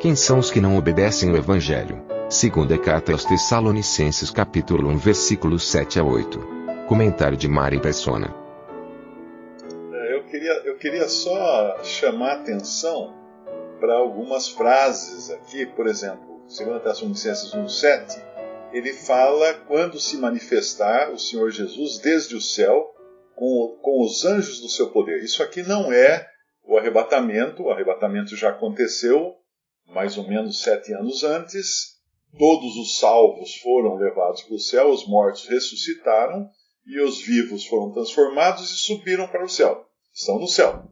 Quem são os que não obedecem o evangelho? Segunda carta aos Tessalonicenses capítulo 1 versículos 7 a 8. Comentário de Mari Persona. Eu queria, eu queria só chamar atenção para algumas frases aqui, por exemplo, 2 Tessalonicenses 1,7, ele fala quando se manifestar o Senhor Jesus desde o céu com, com os anjos do seu poder. Isso aqui não é o arrebatamento, o arrebatamento já aconteceu mais ou menos sete anos antes. Todos os salvos foram levados para o céu, os mortos ressuscitaram e os vivos foram transformados e subiram para o céu. Estão no céu.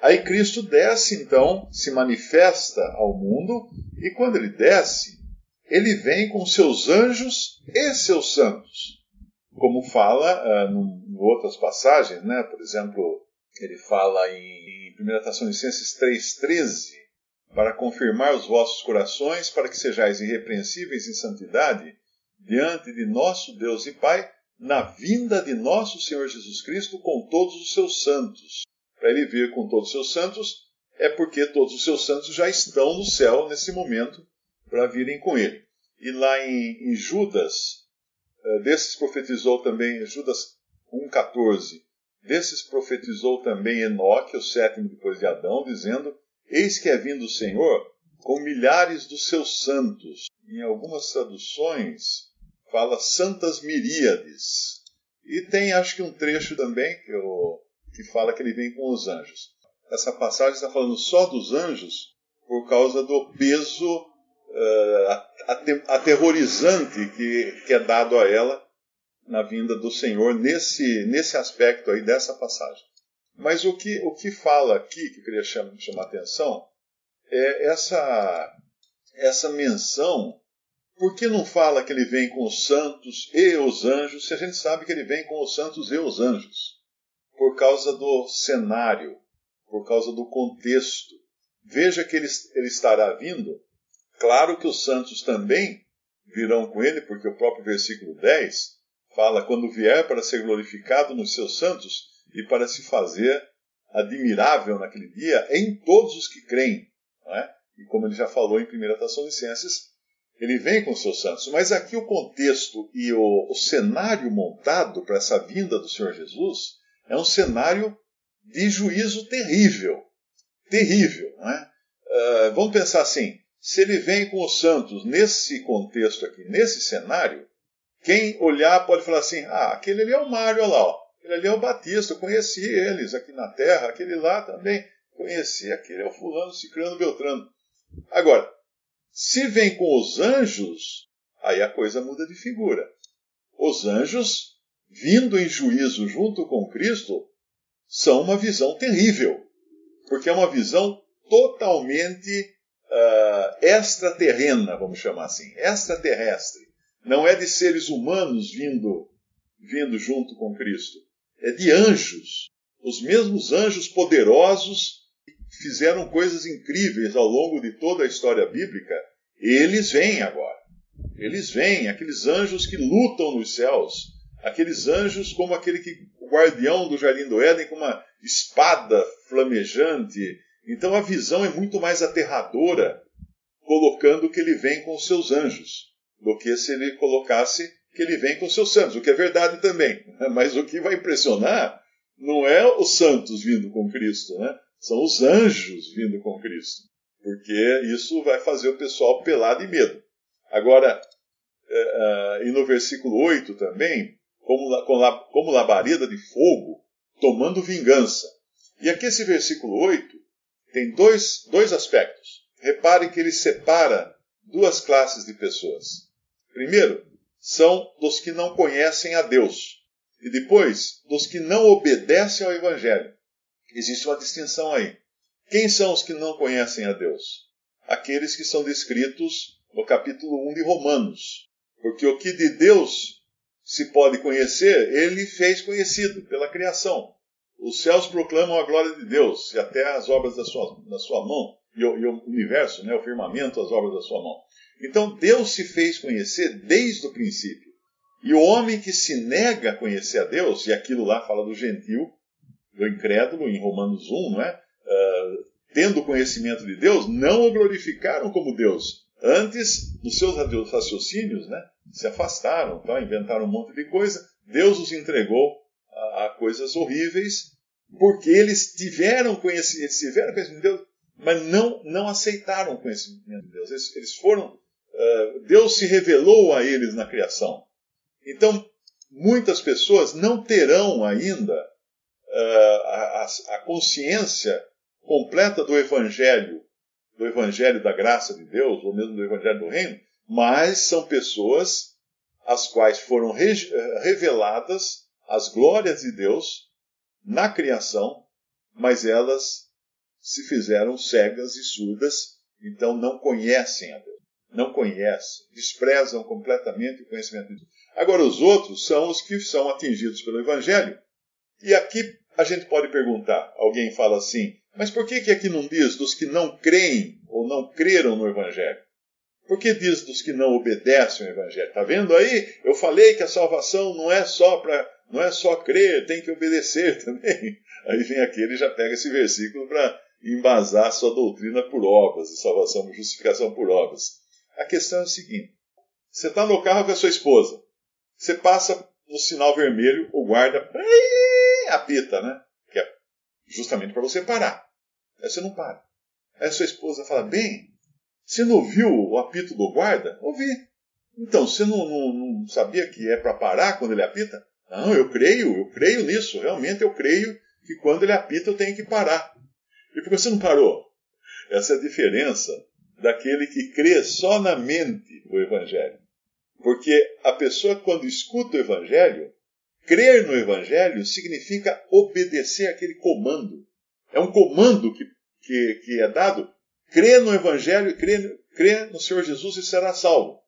Aí Cristo desce, então, se manifesta ao mundo, e quando ele desce, ele vem com seus anjos e seus santos. Como fala uh, em outras passagens, né? por exemplo, ele fala em 1 Tessalonicenses 3,13 para confirmar os vossos corações, para que sejais irrepreensíveis em santidade diante de nosso Deus e Pai, na vinda de nosso Senhor Jesus Cristo com todos os seus santos. Para ele vir com todos os seus santos, é porque todos os seus santos já estão no céu nesse momento para virem com ele. E lá em, em Judas, uh, desses profetizou também, Judas 1,14, desses profetizou também Enoque, o sétimo depois de Adão, dizendo: Eis que é vindo o Senhor com milhares dos seus santos. Em algumas traduções fala santas miríades. E tem acho que um trecho também que, eu, que fala que ele vem com os anjos. Essa passagem está falando só dos anjos por causa do peso uh, aterrorizante que, que é dado a ela na vinda do Senhor nesse, nesse aspecto aí dessa passagem. Mas o que, o que fala aqui, que eu queria chamar, chamar a atenção, é essa, essa menção. Por que não fala que ele vem com os santos e os anjos, se a gente sabe que ele vem com os santos e os anjos? Por causa do cenário, por causa do contexto. Veja que ele, ele estará vindo. Claro que os santos também virão com ele, porque o próprio versículo 10 fala: quando vier para ser glorificado nos seus santos, e para se fazer admirável naquele dia em todos os que creem. É? E como ele já falou em 1 Tessalonicenses, ele vem com seus santos. Mas aqui o contexto e o, o cenário montado para essa vinda do Senhor Jesus é um cenário de juízo terrível. Terrível. É? Uh, vamos pensar assim: se ele vem com os santos nesse contexto aqui, nesse cenário, quem olhar pode falar assim: ah, aquele ali é o Mário, olha lá, ó. Ali é o Batista, eu conheci eles aqui na terra, aquele lá também conheci, aquele é o fulano, cicrano, beltrano. Agora, se vem com os anjos, aí a coisa muda de figura. Os anjos, vindo em juízo junto com Cristo, são uma visão terrível, porque é uma visão totalmente uh, extraterrena, vamos chamar assim, extraterrestre. Não é de seres humanos vindo, vindo junto com Cristo de anjos. Os mesmos anjos poderosos que fizeram coisas incríveis ao longo de toda a história bíblica, eles vêm agora. Eles vêm, aqueles anjos que lutam nos céus, aqueles anjos como aquele que o guardião do jardim do Éden com uma espada flamejante. Então a visão é muito mais aterradora colocando que ele vem com os seus anjos do que se ele colocasse que ele vem com seus santos, o que é verdade também. Mas o que vai impressionar não é os santos vindo com Cristo, né? São os anjos vindo com Cristo. Porque isso vai fazer o pessoal pelar de medo. Agora, é, é, e no versículo 8 também, como, labareda de fogo, tomando vingança. E aqui esse versículo 8 tem dois, dois aspectos. Repare que ele separa duas classes de pessoas. Primeiro, são dos que não conhecem a Deus. E depois, dos que não obedecem ao Evangelho. Existe uma distinção aí. Quem são os que não conhecem a Deus? Aqueles que são descritos no capítulo 1 de Romanos. Porque o que de Deus se pode conhecer, ele fez conhecido pela criação. Os céus proclamam a glória de Deus e até as obras da sua, da sua mão, e o, e o universo, né, o firmamento, as obras da sua mão. Então Deus se fez conhecer desde o princípio. E o homem que se nega a conhecer a Deus, e aquilo lá fala do gentil, do incrédulo, em Romanos 1, não é? Uh, tendo conhecimento de Deus, não o glorificaram como Deus. Antes, nos seus raciocínios, né, se afastaram, tá? inventaram um monte de coisa. Deus os entregou a, a coisas horríveis, porque eles tiveram conhecimento, eles tiveram conhecimento de Deus, mas não, não aceitaram o conhecimento de Deus. Eles, eles foram, uh, Deus se revelou a eles na criação. Então, muitas pessoas não terão ainda uh, a, a consciência completa do Evangelho, do Evangelho da graça de Deus, ou mesmo do Evangelho do Reino, mas são pessoas às quais foram reveladas as glórias de Deus na criação, mas elas se fizeram cegas e surdas, então não conhecem a Deus. Não conhecem, desprezam completamente o conhecimento de Deus. Agora, os outros são os que são atingidos pelo Evangelho. E aqui a gente pode perguntar: alguém fala assim, mas por que, que aqui não diz dos que não creem ou não creram no Evangelho? Por que diz dos que não obedecem ao Evangelho? Está vendo aí? Eu falei que a salvação não é só para não é só crer, tem que obedecer também. Aí vem aqui, ele já pega esse versículo para embasar sua doutrina por obras, de salvação, justificação por obras. A questão é a seguinte: você está no carro com a sua esposa, você passa no sinal vermelho, o guarda apita, né? Que é justamente para você parar. Aí você não para. Aí a sua esposa fala: Bem, você não ouviu o apito do guarda? Ouvi. Então, você não, não, não sabia que é para parar quando ele apita? Não, eu creio, eu creio nisso. Realmente eu creio que quando ele apita eu tenho que parar. E por que você não parou? Essa é a diferença daquele que crê só na mente o Evangelho. Porque a pessoa, quando escuta o Evangelho, crer no Evangelho significa obedecer aquele comando. É um comando que, que, que é dado. Crê no Evangelho, crê, crê no Senhor Jesus e será salvo.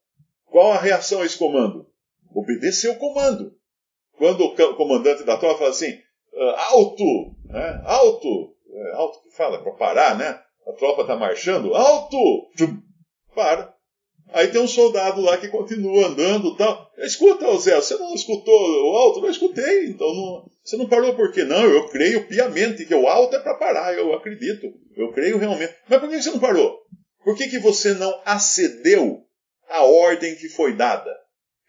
Qual a reação a esse comando? Obedecer o comando. Quando o comandante da tropa fala assim, ah, alto, né? alto, alto que fala, para parar, né? A tropa está marchando, alto, tchum, para. Aí tem um soldado lá que continua andando tal. Escuta, Zé, você não escutou o alto? Não escutei, então não, você não parou por quê? Não, eu creio piamente que o alto é para parar, eu acredito, eu creio realmente. Mas por que você não parou? Por que, que você não acedeu à ordem que foi dada?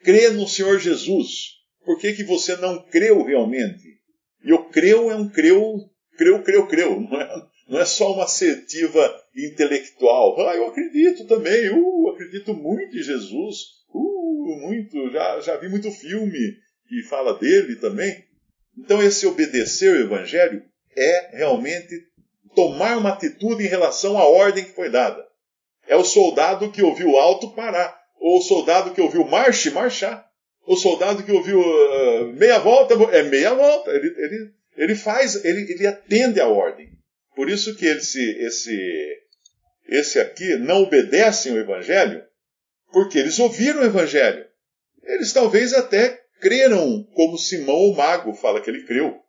Crê no Senhor Jesus. Por que, que você não creu realmente? E o creu é um creu, creu, creu, creu. Não é, não é só uma assertiva intelectual. Ah, eu acredito também. Uh, acredito muito em Jesus. Uh, muito. Já, já vi muito filme que fala dele também. Então, esse obedecer o Evangelho é realmente tomar uma atitude em relação à ordem que foi dada. É o soldado que ouviu alto parar, ou o soldado que ouviu marche, marchar. O soldado que ouviu uh, meia volta, é meia volta. Ele, ele, ele faz, ele, ele atende à ordem. Por isso que esse, esse, esse aqui não obedecem ao Evangelho, porque eles ouviram o Evangelho. Eles talvez até creram, como Simão o mago fala que ele creu.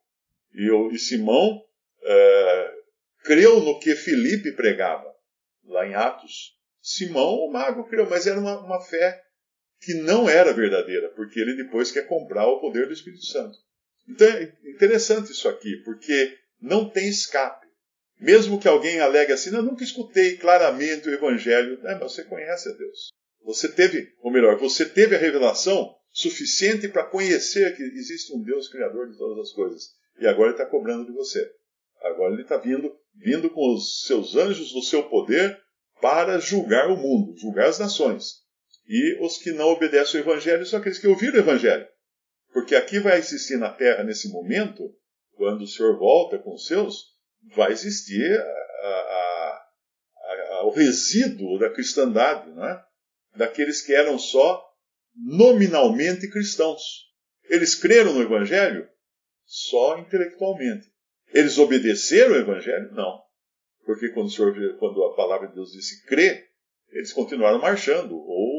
E, e Simão é, creu no que Filipe pregava, lá em Atos. Simão o mago creu, mas era uma, uma fé que não era verdadeira, porque ele depois quer comprar o poder do Espírito Santo. Então é interessante isso aqui, porque não tem escape. Mesmo que alguém alegue assim, eu nunca escutei claramente o Evangelho, é, mas você conhece a Deus. Você teve, ou melhor, você teve a revelação suficiente para conhecer que existe um Deus criador de todas as coisas. E agora ele está cobrando de você. Agora ele está vindo, vindo com os seus anjos do seu poder para julgar o mundo, julgar as nações. E os que não obedecem ao Evangelho são aqueles que ouviram o Evangelho. Porque aqui vai existir na terra, nesse momento, quando o Senhor volta com os seus, vai existir a, a, a, o resíduo da cristandade, né? daqueles que eram só nominalmente cristãos. Eles creram no Evangelho só intelectualmente. Eles obedeceram o Evangelho? Não. Porque quando, Senhor, quando a palavra de Deus disse crê, eles continuaram marchando, ou,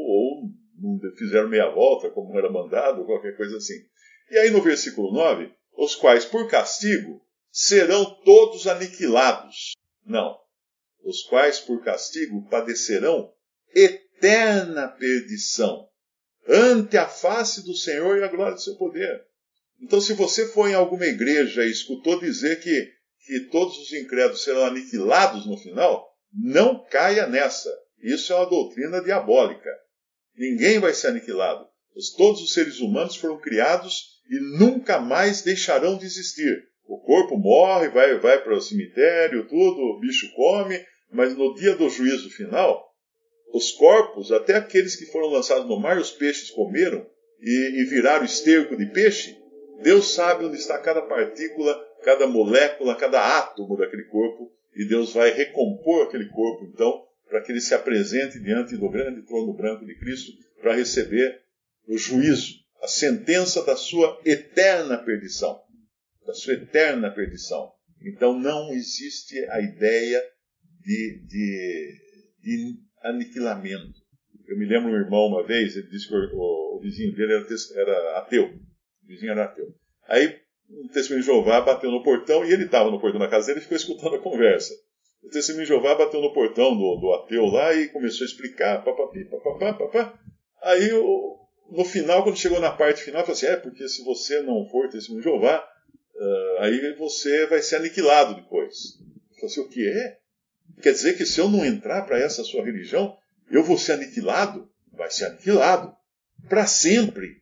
não fizeram meia volta, como era mandado, qualquer coisa assim. E aí no versículo 9, os quais por castigo serão todos aniquilados. Não. Os quais por castigo padecerão eterna perdição ante a face do Senhor e a glória do seu poder. Então, se você for em alguma igreja e escutou dizer que, que todos os incrédulos serão aniquilados no final, não caia nessa. Isso é uma doutrina diabólica. Ninguém vai ser aniquilado. Todos os seres humanos foram criados e nunca mais deixarão de existir. O corpo morre, vai, vai para o cemitério, tudo, o bicho come, mas no dia do juízo final, os corpos, até aqueles que foram lançados no mar, os peixes comeram e, e viraram esterco de peixe, Deus sabe onde está cada partícula, cada molécula, cada átomo daquele corpo, e Deus vai recompor aquele corpo, então, para que ele se apresente diante do grande trono branco de Cristo, para receber o juízo, a sentença da sua eterna perdição. Da sua eterna perdição. Então não existe a ideia de, de, de aniquilamento. Eu me lembro um irmão uma vez, ele disse que o, o vizinho dele era, era, ateu. O vizinho era ateu. Aí um testemunho de Jeová bateu no portão e ele estava no portão da casa dele e ficou escutando a conversa. O testemunho de Jeová bateu no portão do, do ateu lá e começou a explicar, papapi, papapá, papá. Aí no final, quando chegou na parte final, falou assim: é, porque se você não for testemunho de Jeová, uh, aí você vai ser aniquilado depois. Eu falei assim: o que é? Quer dizer que se eu não entrar para essa sua religião, eu vou ser aniquilado? Vai ser aniquilado. Para sempre.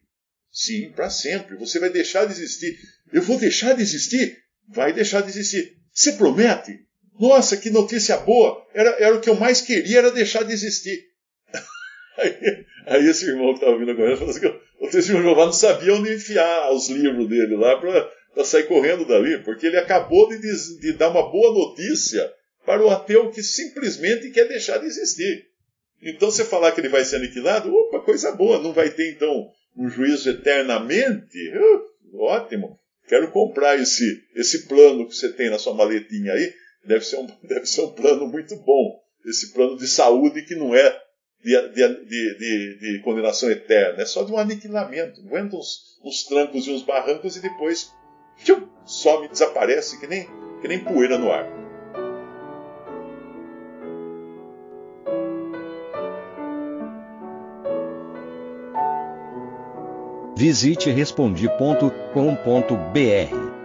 Sim, para sempre. Você vai deixar de existir. Eu vou deixar de existir? Vai deixar de existir. Você promete? Nossa, que notícia boa! Era, era o que eu mais queria, era deixar de existir. Aí, aí esse irmão que estava ouvindo a conversa falou assim: o testemunho Jeová não sabia onde enfiar os livros dele lá para sair correndo dali, porque ele acabou de, de, de dar uma boa notícia para o ateu que simplesmente quer deixar de existir. Então, você falar que ele vai ser aniquilado, opa, coisa boa, não vai ter então um juízo eternamente? Uh, ótimo, quero comprar esse, esse plano que você tem na sua maletinha aí, deve ser, um, deve ser um plano muito bom, esse plano de saúde que não é de, de, de, de condenação eterna, é só de um aniquilamento, aguenta uns, uns trancos e uns barrancos e depois tchum, some, desaparece que nem, que nem poeira no ar. Visite respondi.com.br.